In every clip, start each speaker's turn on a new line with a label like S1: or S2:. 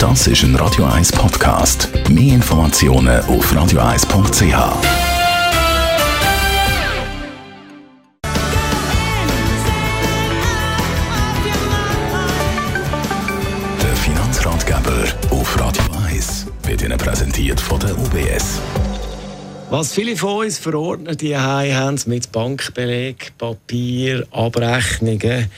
S1: Das ist ein Radio 1 Podcast. Mehr Informationen auf radio1.ch. Der Finanzratgeber auf Radio 1 wird Ihnen präsentiert von der UBS.
S2: Was viele von uns verordnet die haben mit Bankbeleg, Papier, Abrechnungen.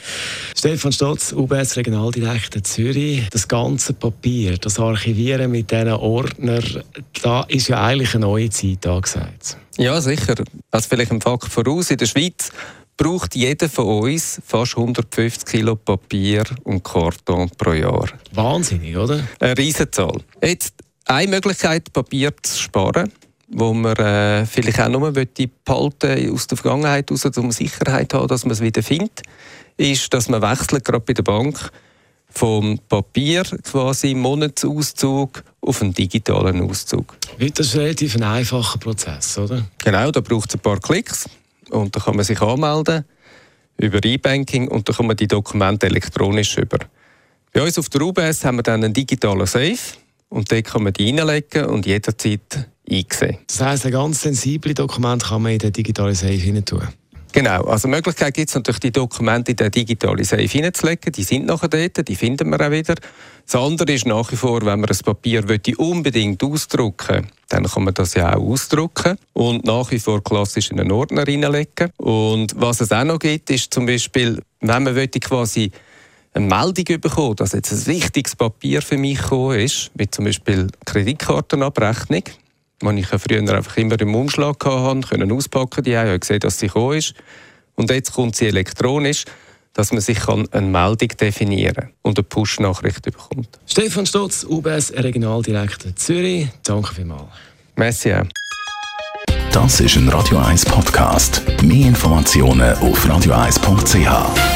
S2: Stefan Stotz, UBS Regionaldirektor Zürich. Das ganze Papier, das Archivieren mit diesen Ordnern, da ist ja eigentlich eine neue Zeit angesagt.
S3: Ja, sicher. Also vielleicht ein Fakt voraus. In der Schweiz braucht jeder von uns fast 150 Kilo Papier und Karton pro Jahr.
S2: Wahnsinnig, oder?
S3: Eine Riesenzahl. Jetzt eine Möglichkeit, Papier zu sparen wo man äh, vielleicht auch nur behalten aus der Vergangenheit heraus, um Sicherheit zu haben, dass man es wieder findet, ist, dass man wechselt, gerade bei der Bank, vom Papier quasi Monatsauszug auf einen digitalen Auszug.
S2: Das ist relativ ein einfacher Prozess, oder?
S3: Genau, da braucht es ein paar Klicks und da kann man sich anmelden über E-Banking und dann kann man die Dokumente elektronisch über. Bei uns auf der UBS haben wir dann einen digitalen Safe und dort kann man die reinlegen und jederzeit eingesehen.
S2: Das heisst, ein ganz sensibles Dokument kann man in den digitalen Safe hinein tun?
S3: Genau, also die Möglichkeit gibt es natürlich, die Dokumente in den digitalen Safe hineinzulegen. Die sind nachher dort, die finden wir auch wieder. Das andere ist nach wie vor, wenn man ein Papier unbedingt ausdrucken dann kann man das ja auch ausdrucken und nach wie vor klassisch in einen Ordner hineinlegen. Und was es auch noch gibt, ist zum Beispiel, wenn man quasi eine Meldung bekommen, dass jetzt ein wichtiges Papier für mich gekommen ist, wie zum Beispiel Kreditkartenabrechnung, die ich früher einfach immer im Umschlag hatte, können auspacken die habe gesehen, dass sie gekommen ist. Und jetzt kommt sie elektronisch, dass man sich eine Meldung definieren und eine Push-Nachricht bekommt.
S2: Stefan Stotz, UBS Regionaldirektor Zürich, danke vielmals.
S3: Merci auch.
S1: Das ist ein Radio 1 Podcast. Mehr Informationen auf radio1.ch.